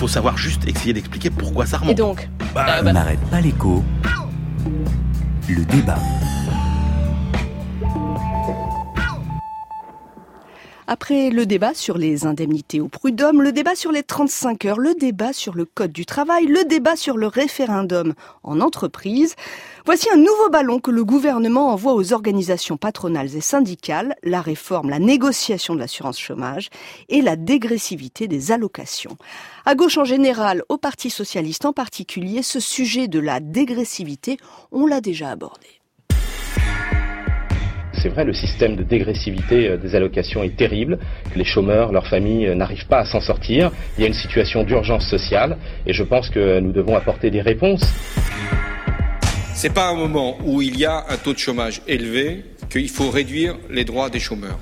faut savoir juste essayer d'expliquer pourquoi ça remonte. Et donc Bah, On n'arrête pas l'écho. Le débat. Après le débat sur les indemnités au prud'homme, le débat sur les 35 heures, le débat sur le code du travail, le débat sur le référendum en entreprise, voici un nouveau ballon que le gouvernement envoie aux organisations patronales et syndicales, la réforme, la négociation de l'assurance chômage et la dégressivité des allocations. À gauche en général, au Parti socialiste en particulier, ce sujet de la dégressivité, on l'a déjà abordé. C'est vrai, le système de dégressivité euh, des allocations est terrible, que les chômeurs, leurs familles euh, n'arrivent pas à s'en sortir. Il y a une situation d'urgence sociale et je pense que nous devons apporter des réponses. C'est pas un moment où il y a un taux de chômage élevé qu'il faut réduire les droits des chômeurs.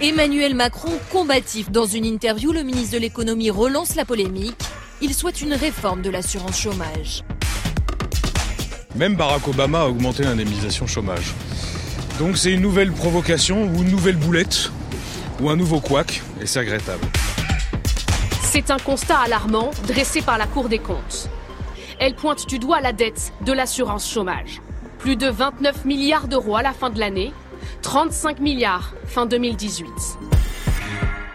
Emmanuel Macron combatif dans une interview, le ministre de l'économie relance la polémique. Il souhaite une réforme de l'assurance chômage. Même Barack Obama a augmenté l'indemnisation chômage. Donc c'est une nouvelle provocation ou une nouvelle boulette ou un nouveau couac et c'est regrettable. C'est un constat alarmant dressé par la Cour des comptes. Elle pointe du doigt la dette de l'assurance chômage. Plus de 29 milliards d'euros à la fin de l'année, 35 milliards fin 2018.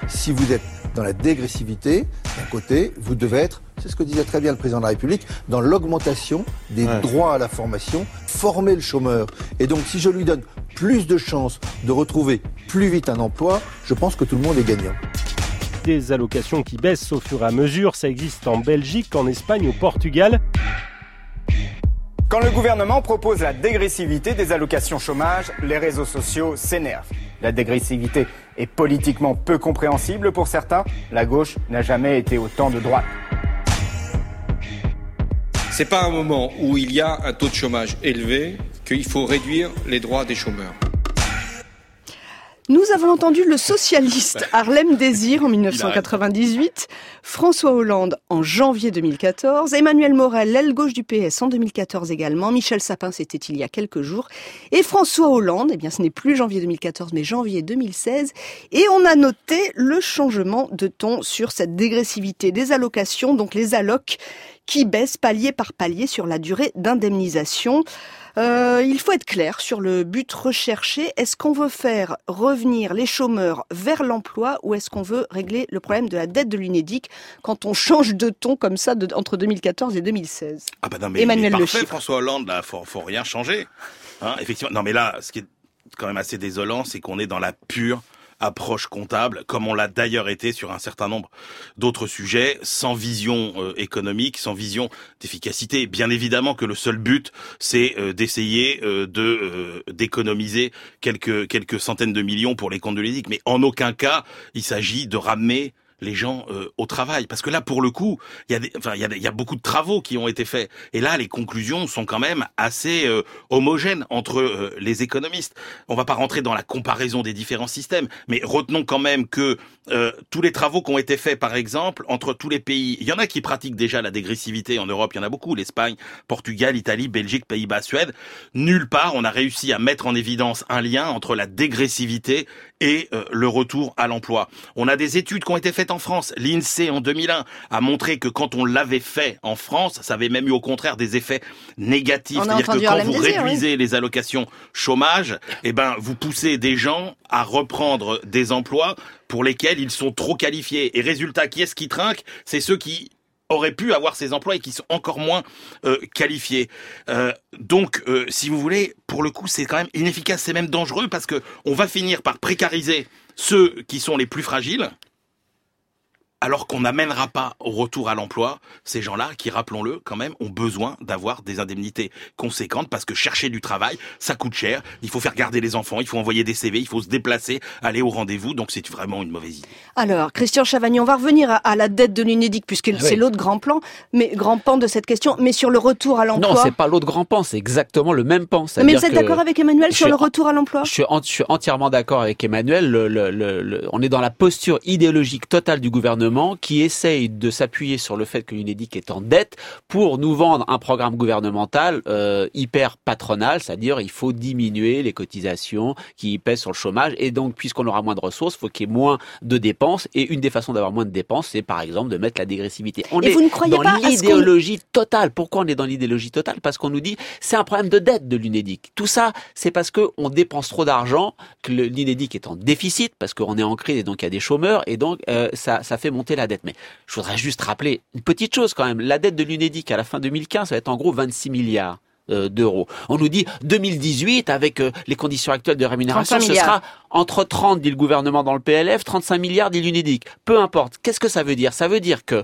Si vous êtes dans la dégressivité, d'un côté, vous devez être, c'est ce que disait très bien le président de la République, dans l'augmentation des droits à la formation, former le chômeur. Et donc si je lui donne plus de chances de retrouver plus vite un emploi, je pense que tout le monde est gagnant. Des allocations qui baissent au fur et à mesure, ça existe en Belgique, en Espagne, au Portugal. Quand le gouvernement propose la dégressivité des allocations chômage, les réseaux sociaux s'énervent. La dégressivité est politiquement peu compréhensible pour certains. La gauche n'a jamais été autant de droite. C'est pas un moment où il y a un taux de chômage élevé qu'il faut réduire les droits des chômeurs. Nous avons entendu le socialiste Harlem Désir en 1998, François Hollande en janvier 2014, Emmanuel Morel, l'aile gauche du PS en 2014 également, Michel Sapin c'était il y a quelques jours, et François Hollande, eh bien ce n'est plus janvier 2014 mais janvier 2016, et on a noté le changement de ton sur cette dégressivité des allocations, donc les allocs qui baissent palier par palier sur la durée d'indemnisation. Euh, il faut être clair sur le but recherché. Est-ce qu'on veut faire revenir les chômeurs vers l'emploi ou est-ce qu'on veut régler le problème de la dette de l'UNEDIC quand on change de ton comme ça de, entre 2014 et 2016 Ah bah non, mais Emmanuel il est parfait. François Hollande, là, faut, faut rien changer. Hein, effectivement. Non, mais là, ce qui est quand même assez désolant, c'est qu'on est dans la pure approche comptable, comme on l'a d'ailleurs été sur un certain nombre d'autres sujets, sans vision euh, économique, sans vision d'efficacité. Bien évidemment que le seul but, c'est euh, d'essayer euh, de d'économiser quelques quelques centaines de millions pour les comptes de l'EDIC, mais en aucun cas il s'agit de ramener les gens euh, au travail. Parce que là pour le coup il y a des, enfin il y a, y a beaucoup de travaux qui ont été faits. Et là les conclusions sont quand même assez euh, homogènes entre euh, les économistes. On va pas rentrer dans la comparaison des différents systèmes mais retenons quand même que euh, tous les travaux qui ont été faits par exemple entre tous les pays il y en a qui pratiquent déjà la dégressivité en Europe il y en a beaucoup l'Espagne Portugal Italie Belgique Pays-Bas Suède. Nulle part on a réussi à mettre en évidence un lien entre la dégressivité et euh, le retour à l'emploi. On a des études qui ont été faites en France. L'INSEE en 2001 a montré que quand on l'avait fait en France, ça avait même eu au contraire des effets négatifs. C'est-à-dire que quand vous Désir, oui. réduisez les allocations chômage, eh ben vous poussez des gens à reprendre des emplois pour lesquels ils sont trop qualifiés. Et résultat, qui est-ce qui trinque? C'est ceux qui auraient pu avoir ces emplois et qui sont encore moins euh, qualifiés. Euh, donc, euh, si vous voulez, pour le coup, c'est quand même inefficace, c'est même dangereux parce que on va finir par précariser ceux qui sont les plus fragiles, alors qu'on n'amènera pas au retour à l'emploi ces gens-là qui, rappelons-le, quand même, ont besoin d'avoir des indemnités conséquentes parce que chercher du travail, ça coûte cher. Il faut faire garder les enfants, il faut envoyer des CV, il faut se déplacer, aller au rendez-vous. Donc, c'est vraiment une mauvaise idée. Alors, Christian Chavagny, on va revenir à, à la dette de l'UNEDIC, puisque c'est l'autre grand plan, mais grand pan de cette question, mais sur le retour à l'emploi. Non, c'est pas l'autre grand pan, c'est exactement le même pan. mais vous êtes d'accord avec Emmanuel sur le retour à l'emploi Je suis, en- je suis entièrement d'accord avec Emmanuel. Le- le- le- le- on est dans la posture idéologique totale du gouvernement gouvernement qui essaye de s'appuyer sur le fait que l'UNEDIC est en dette pour nous vendre un programme gouvernemental euh, hyper patronal, c'est-à-dire il faut diminuer les cotisations qui pèsent sur le chômage et donc puisqu'on aura moins de ressources, il faut qu'il y ait moins de dépenses et une des façons d'avoir moins de dépenses, c'est par exemple de mettre la dégressivité. On Et est vous ne croyez dans qu'on- l'idéologie totale. Pourquoi on est dans l'idéologie totale? Parce qu'on nous dit c'est un problème de dette de l'UNEDIC. Tout ça, c'est parce que on dépense trop d'argent, que l'UNEDIC est en déficit parce qu'on est en crise et donc il y a des chômeurs et donc euh, ça, ça fait monter la dette. Mais je voudrais juste rappeler une petite chose quand même. La dette de l'UNEDIC à la fin 2015, ça va être en gros 26 milliards euh, d'euros. On nous dit 2018 avec euh, les conditions actuelles de rémunération, 35 ce sera entre 30 dit le gouvernement dans le PLF, 35 milliards dit l'UNEDIC. Peu importe. Qu'est-ce que ça veut dire? Ça veut dire que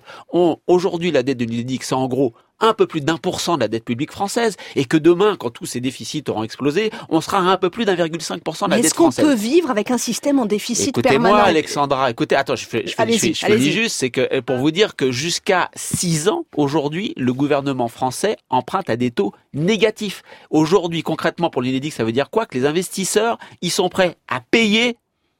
aujourd'hui la dette de l'UNEDIC c'est en gros un peu plus d'un pour cent de la dette publique française et que demain, quand tous ces déficits auront explosé, on sera à un peu plus d'un virgule cinq pour cent de la Mais dette Est-ce qu'on française. peut vivre avec un système en déficit Écoutez-moi, permanent Alexandra. Écoutez, attends, je, fais, je, fais, je, fais- je juste, c'est que euh, pour vous dire que jusqu'à 6 ans, aujourd'hui, le gouvernement français emprunte à des taux négatifs. Aujourd'hui, concrètement, pour l'UNEDIC, ça veut dire quoi? Que les investisseurs, ils sont prêts à payer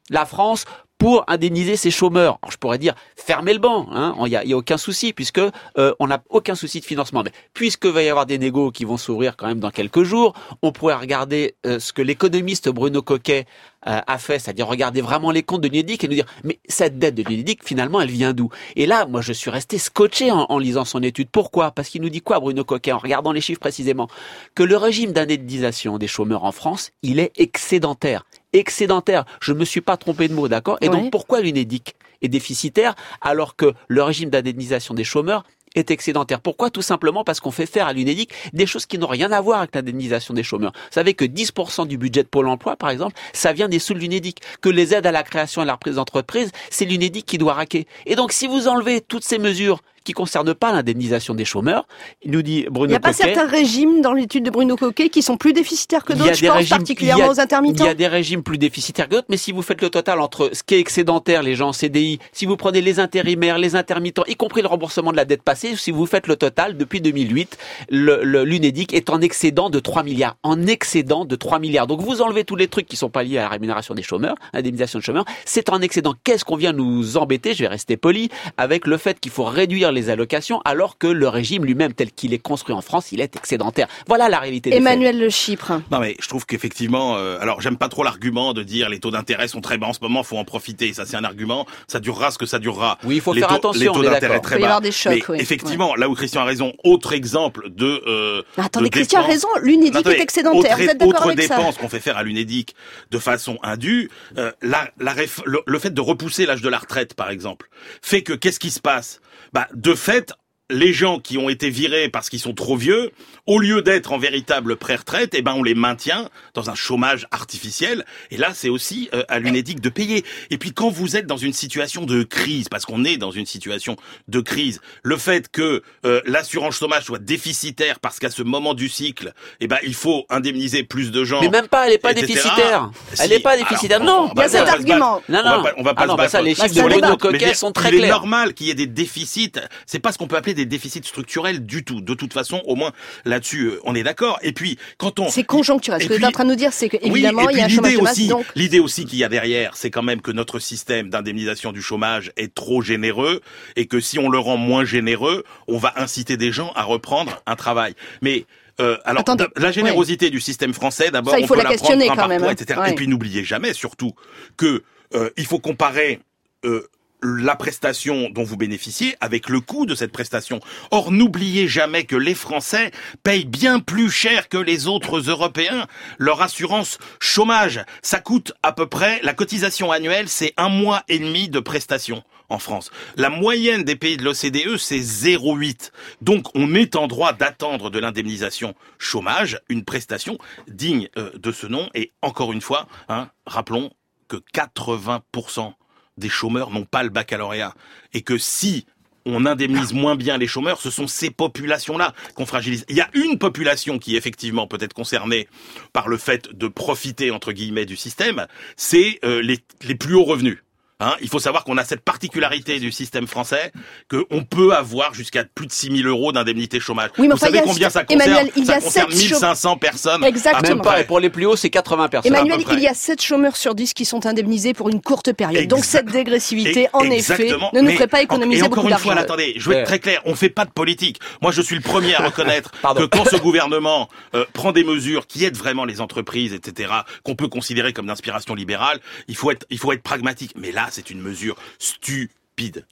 la France pour indemniser ses chômeurs. Alors, je pourrais dire fermez le banc, hein, il y a, il y a aucun souci puisque euh, on n'a aucun souci de financement. Mais puisque va y avoir des négos qui vont s'ouvrir quand même dans quelques jours, on pourrait regarder euh, ce que l'économiste Bruno Coquet euh, a fait, c'est-à-dire regarder vraiment les comptes de l'UNEDIC et nous dire mais cette dette de l'UNEDIC finalement elle vient d'où? Et là, moi je suis resté scotché en, en lisant son étude. Pourquoi? Parce qu'il nous dit quoi Bruno Coquet en regardant les chiffres précisément? Que le régime d'indemnisation des chômeurs en France, il est excédentaire. Excédentaire. Je me suis pas trompé de mot, d'accord? Et Ouais. donc pourquoi l'UNEDIC est déficitaire alors que le régime d'indemnisation des chômeurs est excédentaire? Pourquoi? Tout simplement parce qu'on fait faire à l'UNEDIC des choses qui n'ont rien à voir avec l'indemnisation des chômeurs. Vous savez que 10% du budget de Pôle emploi, par exemple, ça vient des sous de l'UNEDIC. Que les aides à la création et à la reprise d'entreprise, c'est l'UNEDIC qui doit raquer. Et donc, si vous enlevez toutes ces mesures qui concernent pas l'indemnisation des chômeurs, il nous dit Bruno Il n'y a pas certains régimes dans l'étude de Bruno Coquet qui sont plus déficitaires que d'autres, je des pense régimes- particulièrement a- aux intermittents. Il y a des régimes plus déficitaires que d'autres, mais si vous faites le total entre ce qui est excédentaire, les gens en CDI, si vous prenez les intérimaires, les intermittents, y compris le remboursement de la dette passée, si vous faites le total, depuis 2008, le- le- l'UNEDIC est en excédent de 3 milliards. En excédent de 3 milliards. Donc vous enlevez tous les trucs qui sont pas liés à la rémunération des chômeurs, indemnisation de chômeurs, c'est en excédent. Qu'est-ce qu'on vient nous embêter, je vais rester poli, avec le fait qu'il faut réduire les allocations alors que le régime lui-même tel qu'il est construit en France, il est excédentaire. Voilà la réalité des faits. Emmanuel Le Chypre. Non mais je trouve qu'effectivement, euh, alors j'aime pas trop l'argument de dire les taux d'intérêt sont très bas en ce moment, faut en profiter. Ça c'est un argument, ça durera ce que ça durera. Oui, il faut les faire taux, attention, Les taux d'intérêt très Il peut y bas. avoir des chocs, mais oui. effectivement, là où Christian a raison, autre exemple de. Euh, Attendez, de Christian a raison, attendez, est excédentaire. autre- Vous êtes d'accord autre avec ça dépense qu'on fait faire à l'UNEDIC de façon indue, euh, la, la réf- le, le fait de repousser l'âge de la retraite, par exemple, fait que qu'est-ce qui se passe? Bah, de fait, les gens qui ont été virés parce qu'ils sont trop vieux, au lieu d'être en véritable pré-retraite, eh ben on les maintient dans un chômage artificiel. Et là, c'est aussi euh, à l'UNEDIC de payer. Et puis quand vous êtes dans une situation de crise, parce qu'on est dans une situation de crise, le fait que euh, l'assurance chômage soit déficitaire parce qu'à ce moment du cycle, eh ben il faut indemniser plus de gens. Mais même pas, elle est pas etc. déficitaire. Elle Si. est pas déficitaire. Alors, non, Il y a cet argument. Non, On va non. pas, on va pas Ah se non, bah battre ça, les chiffres de Bruno Coquet sont très il est clairs. normal qu'il y ait des déficits. C'est pas ce qu'on peut appeler des déficits structurels du tout. De toute façon, au moins là-dessus, euh, on est d'accord. Et puis, quand on C'est conjoncturel. Ce que êtes puis- en train de nous dire, c'est oui, qu'évidemment, et il y a un chômage l'idée de masse, aussi, donc l'idée aussi qu'il y a derrière, c'est quand même que notre système d'indemnisation du chômage est trop généreux et que si on le rend moins généreux, on va inciter des gens à reprendre un travail. Mais euh, alors, Attendez, la générosité du système français, d'abord, on faut peut la questionner quand même, hein. poids, etc. Ouais. Et puis n'oubliez jamais, surtout, que euh, il faut comparer. euh, la prestation dont vous bénéficiez avec le coût de cette prestation. Or, n'oubliez jamais que les Français payent bien plus cher que les autres Européens leur assurance chômage. Ça coûte à peu près, la cotisation annuelle, c'est un mois et demi de prestation en France. La moyenne des pays de l'OCDE, c'est 0,8. Donc, on est en droit d'attendre de l'indemnisation chômage une prestation digne euh, de ce nom. Et encore une fois, hein, rappelons que 80% des chômeurs n'ont pas le baccalauréat. Et que si on indemnise moins bien les chômeurs, ce sont ces populations-là qu'on fragilise. Il y a une population qui effectivement peut être concernée par le fait de profiter entre guillemets du système, c'est euh, les, les plus hauts revenus. Hein, il faut savoir qu'on a cette particularité du système français qu'on peut avoir jusqu'à plus de 6 000 euros d'indemnité chômage. Oui, mais Vous enfin, savez combien ça concerne Emmanuel, il y Ça a concerne sept chôm- 1500 personnes. Exactement. Même pas, et pour les plus hauts, c'est 80 personnes. Emmanuel, à peu près. il y a 7 chômeurs sur 10 qui sont indemnisés pour une courte période. Exact- Donc cette dégressivité, Et- en effet, exactement. ne nous Mais ferait pas en- économiser Et encore beaucoup une fois, d'argent. attendez, je veux être très clair, on fait pas de politique. Moi, je suis le premier à reconnaître que quand ce gouvernement euh, prend des mesures qui aident vraiment les entreprises, etc., qu'on peut considérer comme d'inspiration libérale, il faut être, il faut être pragmatique. Mais là, c'est une mesure stupide.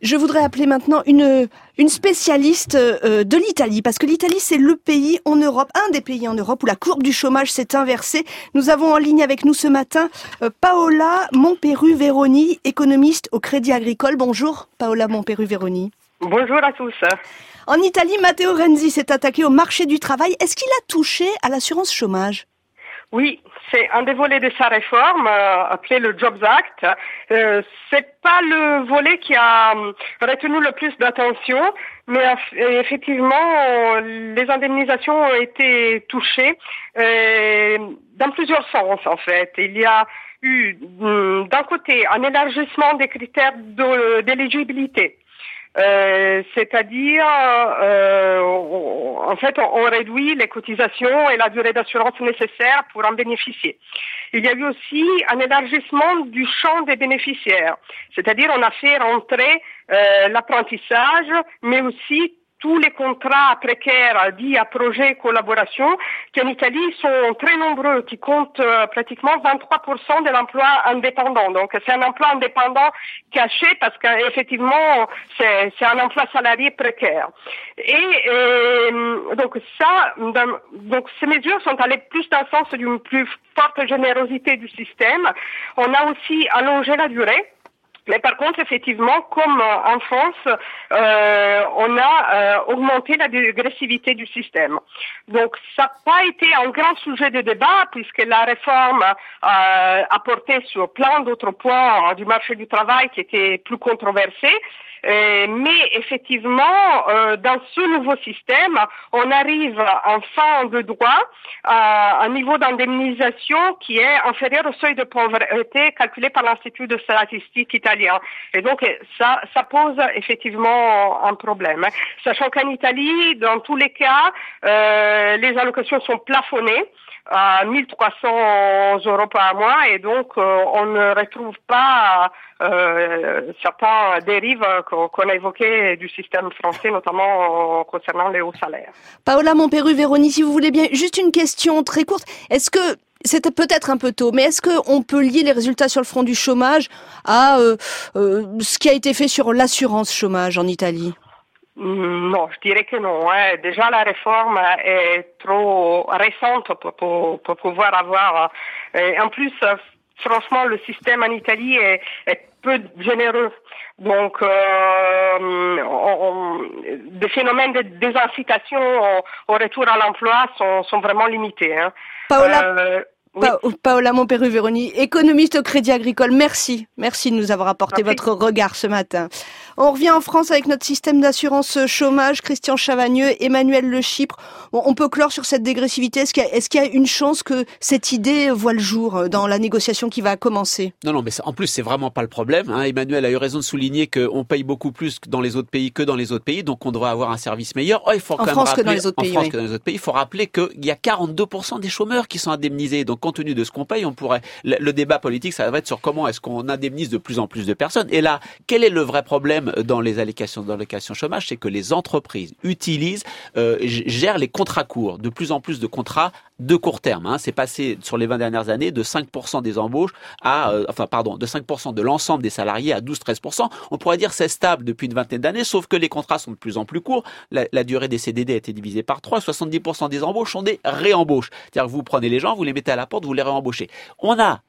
Je voudrais appeler maintenant une, une spécialiste euh, de l'Italie, parce que l'Italie, c'est le pays en Europe, un des pays en Europe où la courbe du chômage s'est inversée. Nous avons en ligne avec nous ce matin euh, Paola Montperu-Veroni, économiste au Crédit Agricole. Bonjour, Paola Montperu-Veroni. Bonjour à tous. En Italie, Matteo Renzi s'est attaqué au marché du travail. Est-ce qu'il a touché à l'assurance chômage? Oui, c'est un des volets de sa réforme, euh, appelé le Jobs Act. Euh, c'est pas le volet qui a euh, retenu le plus d'attention, mais eff- effectivement, euh, les indemnisations ont été touchées euh, dans plusieurs sens en fait. Il y a eu hum, d'un côté un élargissement des critères d'éligibilité. Euh, c'est-à-dire, euh, en fait, on, on réduit les cotisations et la durée d'assurance nécessaire pour en bénéficier. Il y a eu aussi un élargissement du champ des bénéficiaires, c'est-à-dire on a fait rentrer euh, l'apprentissage, mais aussi tous les contrats précaires dits à projet collaboration, qui en Italie sont très nombreux, qui comptent euh, pratiquement 23% de l'emploi indépendant. Donc c'est un emploi indépendant caché parce qu'effectivement c'est un emploi salarié précaire. Et euh, donc ça, donc ces mesures sont allées plus dans le sens d'une plus forte générosité du système. On a aussi allongé la durée. Mais par contre, effectivement, comme euh, en France, euh, on a euh, augmenté la dégressivité du système. Donc, ça n'a pas été un grand sujet de débat puisque la réforme euh, a porté sur plein d'autres points euh, du marché du travail qui étaient plus controversés. Euh, mais effectivement, euh, dans ce nouveau système, on arrive en fin de droit à un niveau d'indemnisation qui est inférieur au seuil de pauvreté calculé par l'Institut de statistique italien. Et donc, ça, ça pose effectivement un problème. hein. Sachant qu'en Italie, dans tous les cas, euh, les allocations sont plafonnées à 1300 euros par mois et donc euh, on ne retrouve pas euh, certains dérives qu'on a évoquées du système français, notamment euh, concernant les hauts salaires. Paola Montperu-Veroni, si vous voulez bien, juste une question très courte. Est-ce que c'était peut-être un peu tôt, mais est-ce qu'on peut lier les résultats sur le front du chômage à euh, euh, ce qui a été fait sur l'assurance chômage en Italie? Mm, Non, je dirais que non. hein. Déjà, la réforme est trop récente pour, pour- pour pouvoir avoir. euh, et en plus, franchement, le système en Italie est, est peu généreux. Donc, euh, on- on- des phénomènes de désincitation au, au retour à l'emploi sont, sont vraiment limités. hein. Paola, Euh. Pa- Paola Montperu-Veroni, économiste au Crédit Agricole, merci. Merci de nous avoir apporté Merci. votre regard ce matin. On revient en France avec notre système d'assurance chômage, Christian Chavagneux, Emmanuel Le Chypre. Bon, on peut clore sur cette dégressivité. Est-ce qu'il y, a- y une chance que cette idée voit le jour euh, dans la négociation qui va commencer? Non, non, mais ça- en plus, c'est vraiment pas le problème. hein. Emmanuel a eu raison de souligner qu'on paye beaucoup plus dans les autres pays que dans les autres pays, donc on devrait avoir un service meilleur. Oh, il faut En quand même France que dans les autres en pays, France oui. que dans les autres pays, il faut rappeler qu'il y a 42% des chômeurs qui sont indemnisés. Donc, compte tenu de ce qu'on paye, on pourrait. Le, le débat politique, ça va être sur comment est-ce qu'on indemnise de plus en plus de personnes. Et là, quel est le vrai problème? Dans les allocations chômage C'est que les entreprises utilisent, euh, gèrent les contrats courts, de plus en plus de contrats de court terme. Hein. C'est passé sur les 20 dernières années de 5% des embauches à, euh, enfin pardon, de 5% de l'ensemble des salariés à 12-13%. On pourrait dire c'est stable depuis une vingtaine d'années, sauf que les contrats sont de plus en plus courts. La, la durée des CDD a été divisée par 3. 70% des embauches sont des réembauches. C'est-à-dire que vous prenez les gens, vous les mettez à la porte, vous les réembauchez. On a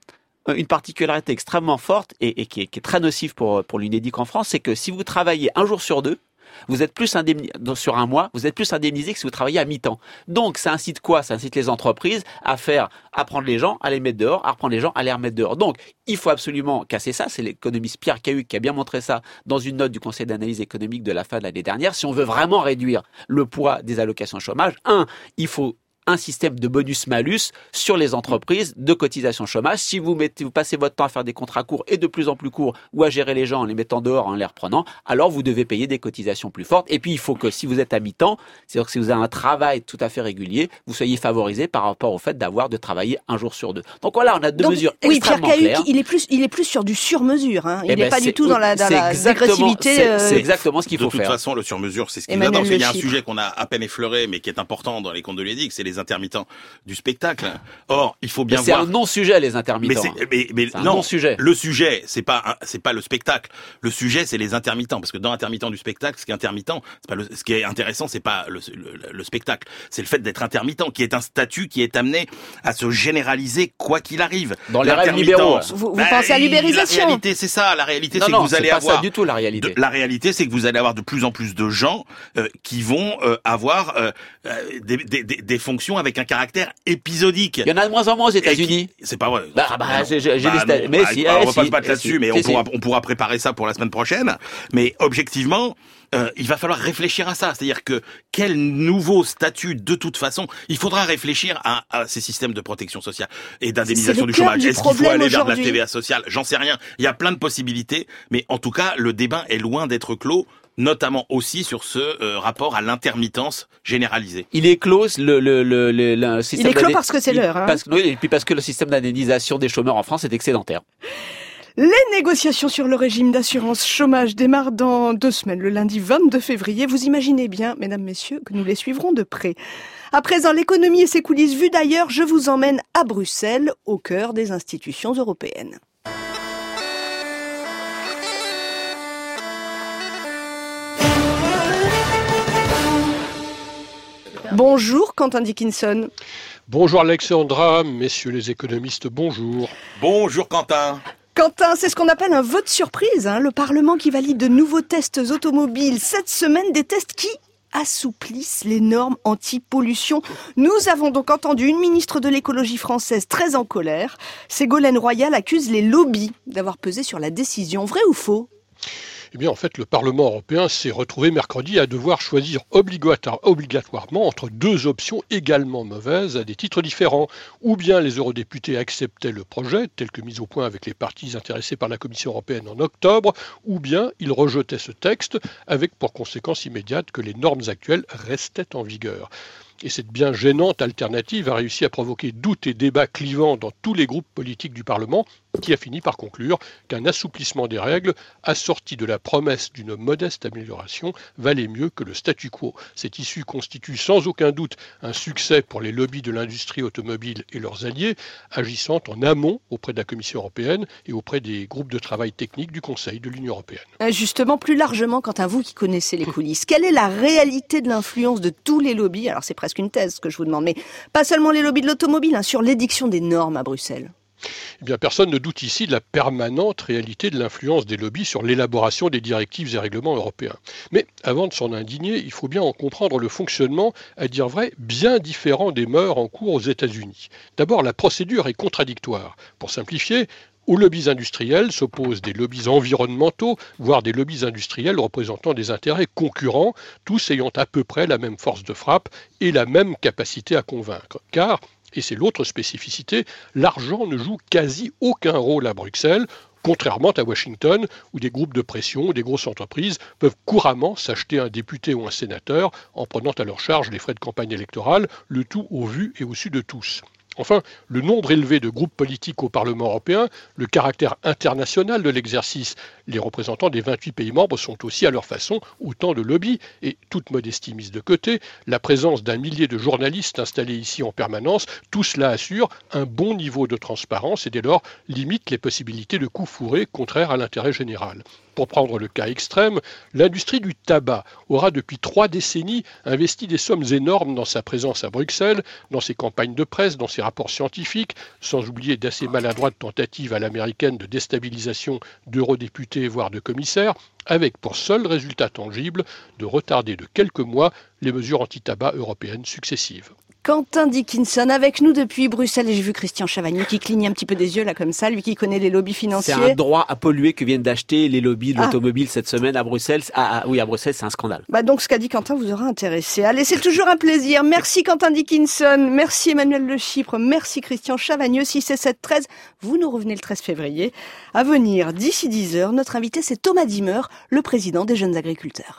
une particularité extrêmement forte et, et qui, est, qui est très nocive pour, pour l'UNEDIC en France, c'est que si vous travaillez un jour sur deux, vous êtes plus indemnisé sur un mois, vous êtes plus indemnisé que si vous travaillez à mi-temps. Donc ça incite quoi? Ça incite les entreprises à faire, à prendre les gens, à les mettre dehors, à reprendre les gens, à les remettre dehors. Donc il faut absolument casser ça. C'est l'économiste Pierre Cahuc qui a bien montré ça dans une note du Conseil d'analyse économique de la fin de l'année dernière. Si on veut vraiment réduire le poids des allocations chômage, un, il faut un système de bonus-malus sur les entreprises de cotisation chômage. Si vous, mettez, vous passez votre temps à faire des contrats courts et de plus en plus courts ou à gérer les gens en les mettant dehors, en les reprenant, alors vous devez payer des cotisations plus fortes. Et puis, il faut que si vous êtes à mi-temps, c'est-à-dire que si vous avez un travail tout à fait régulier, vous soyez favorisé par rapport au fait d'avoir de travailler un jour sur deux. Donc voilà, on a deux mesures oui, extrêmement Pierre claires. il est plus, il est plus sur du sur-mesure. Hein. Il Eh n'est ben, pas du tout dans la, dans la c'est- euh, c'est exactement ce qu'il de faut toute faire. façon, le sur-mesure, c'est ce qu'il y a. Il y a un sujet qu'on a à peine effleuré, mais qui est important dans les comptes de l'EDIC, c'est les intermittents du spectacle. Or, il faut Mais bien c'est voir. un non-sujet, les Mais, intermittents. c'est- mais, mais C'est un non, non-sujet. le sujet, c'est pas c'est pas le spectacle. Le sujet, c'est les intermittents, parce que dans intermittent du spectacle, ce qui est intermittent, c'est pas le, ce qui est intéressant, c'est pas le, le, le spectacle, c'est le fait d'être intermittent, qui est un statut qui est amené à se généraliser quoi qu'il arrive. Dans les rêves libéraux. Vous- vous pensez à l'ubérisation. La réalité, c'est ça. La réalité, c'est que vous c'est allez pas avoir ça du tout la réalité. de- la réalité, c'est que vous allez avoir de plus en plus de gens euh, qui vont euh, avoir euh, euh, des, des, des, des fonctions avec un caractère épisodique. Il y en a de moins en moins aux États-Unis. C'est pas vrai. Bah, bah, j'ai- Bah, les stats- non, mais bah, si, on eh, va pas si, se battre eh, là-dessus, si, mais si, on si. pourra, on pourra préparer ça pour la semaine prochaine. Mais objectivement, euh, il va falloir réfléchir à ça. C'est-à-dire que quel nouveau statut, de toute façon, il faudra réfléchir à, à ces systèmes de protection sociale et d'indemnisation du chômage. Est-ce qu'il faut aller vers de la. TVA sociale? J'en sais rien. Il y a plein de possibilités, mais en tout cas, le débat est loin d'être clos notamment aussi sur ce euh, rapport à l'intermittence généralisée. Il est close le, le, le, le, le système est clos d'indemn- parce que c'est il- l'heure, hein. oui, et puis parce que le système d'indemnisation des chômeurs en France est excédentaire. Les négociations sur le régime d'assurance chômage démarrent dans deux semaines, le lundi 22 février. Vous imaginez bien, mesdames, messieurs, que nous les suivrons de près. À présent, l'économie et ses coulisses vues d'ailleurs, je vous emmène à Bruxelles, au cœur des institutions européennes. Bonjour Quentin Dickinson. Bonjour Alexandra, messieurs les économistes, bonjour. Bonjour Quentin. Quentin, c'est ce qu'on appelle un vote surprise, hein, le Parlement qui valide de nouveaux tests automobiles cette semaine, des tests qui assouplissent les normes anti-pollution. Nous avons donc entendu une ministre de l'écologie française très en colère. Ségolène Royal accuse les lobbies d'avoir pesé sur la décision. Vrai ou faux? Eh bien, en fait, le Parlement européen s'est retrouvé mercredi à devoir choisir obligatoire- obligatoirement entre deux options également mauvaises à des titres différents. Ou bien les eurodéputés acceptaient le projet, tel que mis au point avec les partis intéressés par la Commission européenne en octobre, ou bien ils rejetaient ce texte avec pour conséquence immédiate que les normes actuelles restaient en vigueur. Et cette bien gênante alternative a réussi à provoquer doutes et débats clivants dans tous les groupes politiques du Parlement, qui a fini par conclure qu'un assouplissement des règles, assorti de la promesse d'une modeste amélioration, valait mieux que le statu quo. Cette issue constitue sans aucun doute un succès pour les lobbies de l'industrie automobile et leurs alliés, agissant en amont auprès de la Commission européenne et auprès des groupes de travail techniques du Conseil de l'Union européenne. Euh, Justement, plus largement, quant à vous qui connaissez les coulisses, quelle est la réalité de l'influence de tous les lobbies? Alors c'est une thèse que je vous demande, mais pas seulement les lobbies de l'automobile, hein, sur l'édiction des normes à Bruxelles. Eh bien, personne ne doute ici de la permanente réalité de l'influence des lobbies sur l'élaboration des directives et règlements européens. Mais avant de s'en indigner, il faut bien en comprendre le fonctionnement, à dire vrai, bien différent des mœurs en cours aux États-Unis. D'abord, la procédure est contradictoire. Pour simplifier, aux lobbies industriels s'opposent des lobbies environnementaux, voire des lobbies industriels représentant des intérêts concurrents, tous ayant à peu près la même force de frappe et la même capacité à convaincre. Car, et c'est l'autre spécificité, l'argent ne joue quasi aucun rôle à Bruxelles, contrairement à Washington, où des groupes de pression ou des grosses entreprises peuvent couramment s'acheter un député ou un sénateur en prenant à leur charge les frais de campagne électorale, le tout au vu et au su de tous. Enfin, le nombre élevé de groupes politiques au Parlement européen, le caractère international de l'exercice, les représentants des 28 pays membres sont aussi à leur façon autant de lobbies, et toute modestie mise de côté, la présence d'un millier de journalistes installés ici en permanence, tout cela assure un bon niveau de transparence et dès lors limite les possibilités de coups fourrés contraires à l'intérêt général. Pour prendre le cas extrême, l'industrie du tabac aura depuis trois décennies investi des sommes énormes dans sa présence à Bruxelles, dans ses campagnes de presse, dans ses rapports sans oublier d'assez maladroites tentatives à l'américaine de déstabilisation d'eurodéputés, voire de commissaires, avec pour seul résultat tangible de retarder de quelques mois les mesures anti-tabac européennes successives. Quentin Dickinson avec nous depuis Bruxelles et j'ai vu Christian Chavagneux qui cligne un petit peu des yeux là comme ça, lui qui connaît les lobbies financiers. C'est un droit à polluer que viennent d'acheter les lobbies de Ah. l'automobile cette semaine à Bruxelles. Ah, ah, oui, à Bruxelles, c'est un scandale. Bah donc ce qu'a dit Quentin vous aura intéressé. Allez, c'est toujours un plaisir. Merci Quentin Dickinson, merci Emmanuel Le Chypre, merci Christian Chavagneux. Si c'est 7 13, vous nous revenez le 13 février. À venir d'ici 10 heures, notre invité c'est Thomas Dimmer, le président des jeunes agriculteurs.